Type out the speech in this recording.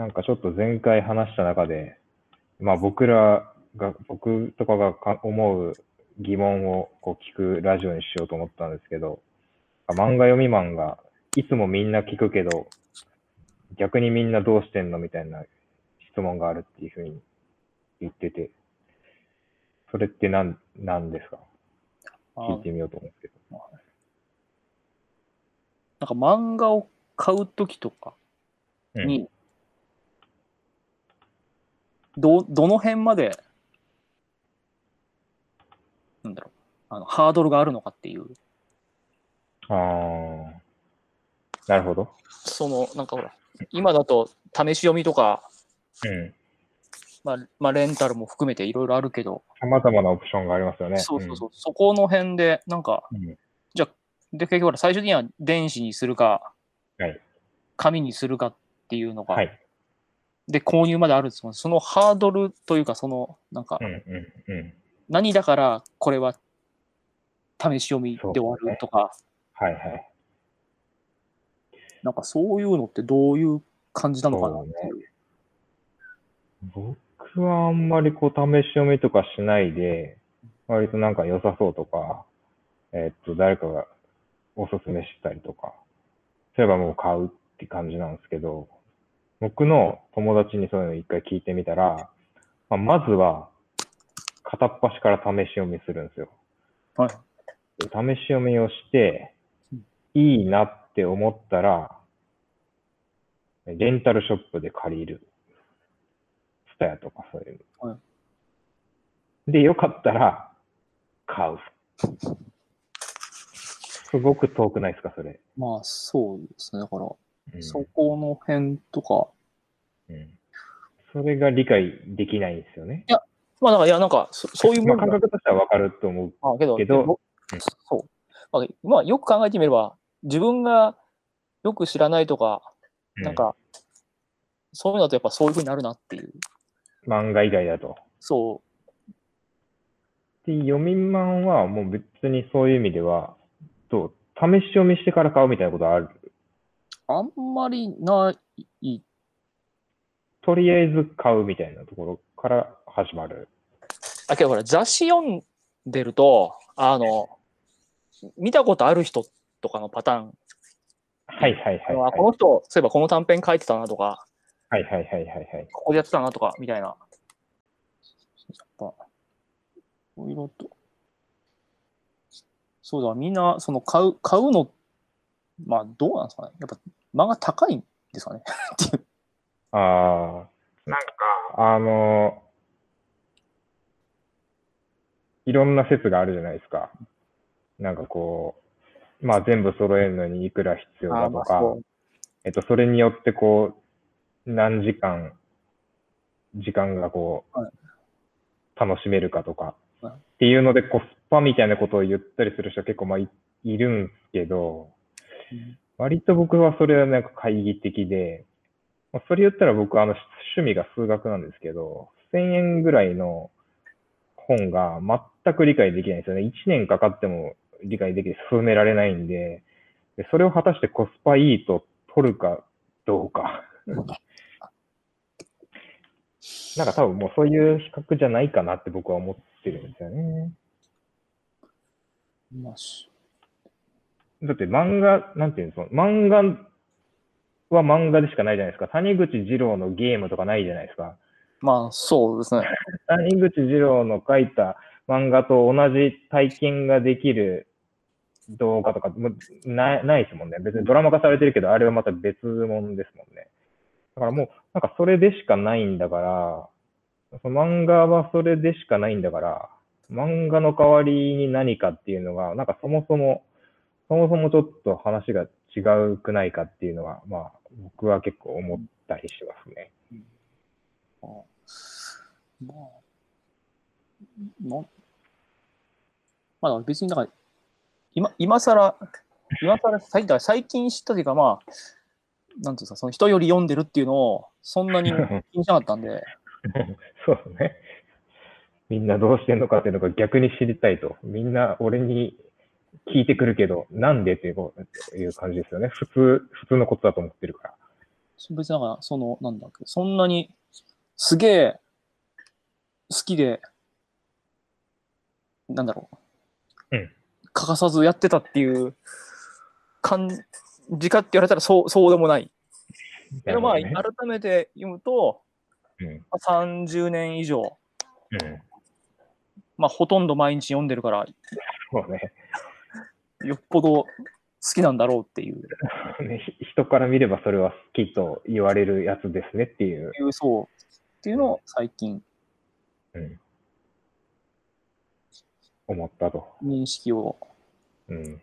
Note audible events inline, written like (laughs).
なんかちょっと前回話した中で、まあ僕らが、僕とかがか思う疑問をこう聞くラジオにしようと思ったんですけど、漫画読みマンがいつもみんな聞くけど、逆にみんなどうしてんのみたいな質問があるっていうふうに言ってて、それって何、何ですか？聞いてみようと思うんですけど。なんか漫画を買うときとかに、ど、どの辺まで、なんだろう、あの、ハードルがあるのかっていう。ああ、なるほど。その、なんかほら、今だと試し読みとか、うん。まあ、まあ、レンタルも含めていろいろあるけど、様々なオプションがありますよね。そうそうそう、そこの辺で、なんか、うん。じゃあで、結局ほら、最終的には電子にするか、はい紙にするかっていうのが、はい。で、購入まであるんですもん。そのハードルというか、その、なんか。何だからこれは試し読みで終わるとか、はいはい。なんかそういうのってどういう感じなのかなっていう。僕はあんまりこう試し読みとかしないで、割となんか良さそうとか、えっと、誰かがおすすめしたりとか、そういえばもう買うって感じなんですけど、僕の友達にそういうの一回聞いてみたら、まあ、まずは片っ端から試し読みするんですよ。はい。で試し読みをしてうん、いいなって思ったら、レンタルショップで借りる。スタヤとかそういうの。はで、よかったら、買う。すごく遠くないですか、それ。まあそうですね。だから、うんそこの辺とか、うんそれが理解できないんですよね。まあだから、いや、なんかそ、そういうまあ、もんだ感覚としてはわかると思う。まあ、けど、けどそう。まあ、まあ、よく考えてみれば、自分がよく知らないとか、うなんか、そういうのだとやっぱそういうふうになるなっていう。漫画以外だと。そで、読みマンはもう別にそういう意味では、どう試し読みしてから買うみたいなことあるう。あんまりない。とりあえず買うみたいなところから始まる。あ、けどほら、雑誌読んでると、あの、見たことある人とかのパターン、はいはいはい、あはい。この人、そういえばこの短編書いてたなとか、はいはいはいはいはい。ここでやってたなとか、みたいな。やっぱ、いろいろと。そうだ、みんな、その買う、買うの、まあ、どうなんですかね。やっぱ、漫画高いんですかね？っていう。ああ、なんか、あの、いろんな説があるじゃないですか。なんかこう、まあ全部揃えるのにいくら必要だとか。えっと、それによってこう、何時間、時間がこう、はい。楽しめるかとか、はい。っていうのでコスパみたいなことを言ったりする人結構まあいいるんですけど、割と僕はそれはなんか懐疑的で、まそれ言ったら僕あの趣味が数学なんですけど、1000円ぐらいの本が全く理解できないんですよね。1年かかっても理解できて進められないんで、でそれを果たしてコスパいいと取るかどうか。(laughs) なんか多分もうそういう比較じゃないかなって僕は思ってるんですよね。まあしだって漫画、なんていうの、その漫画は漫画でしかないじゃないですか。谷口二郎のゲームとかないじゃないですか。まあ、そうですね。(laughs) 谷口二郎の書いた漫画と同じ体験ができる動画とかもないないですもんね。別にドラマ化されてるけど、あれはまた別物ですもんね。だからもう、なんかそれでしかないんだから、その漫画はそれでしかないんだから、漫画の代わりに何かっていうのが、なんかそもそも、そもそもちょっと話が違うくないかっていうのは、まあ、僕は結構思ったりしますね。まあ、なまあ、別になんか、今、今更、今更最だから最近知ったというか、まあ、なんていうか、その人より読んでるっていうのを、そんなに (laughs) 気にしなかったんで、そうね。みんなどうしてんのかっていうのが逆に知りたいと。みんな俺に聞いてくるけど、なんでっていうこういう感じですよね。普通、普通のことだと思ってるから。別になんか、その、なんだっけ、そんなに、すげえ、好きで、なんだろう。うん欠かさずやってたっていう感じかって言われたら、そう、そうでもない。けどまあ、改めて読むと、どねまあ30年以上、うん。うん。まあ、ほとんど毎日読んでるから、そうね。よっぽど好きなんだろうっていう、(laughs) 人から見ればそれは好きと言われるやつですねっていう。いうそうっていうのを最近うん。思ったと。認識をうん。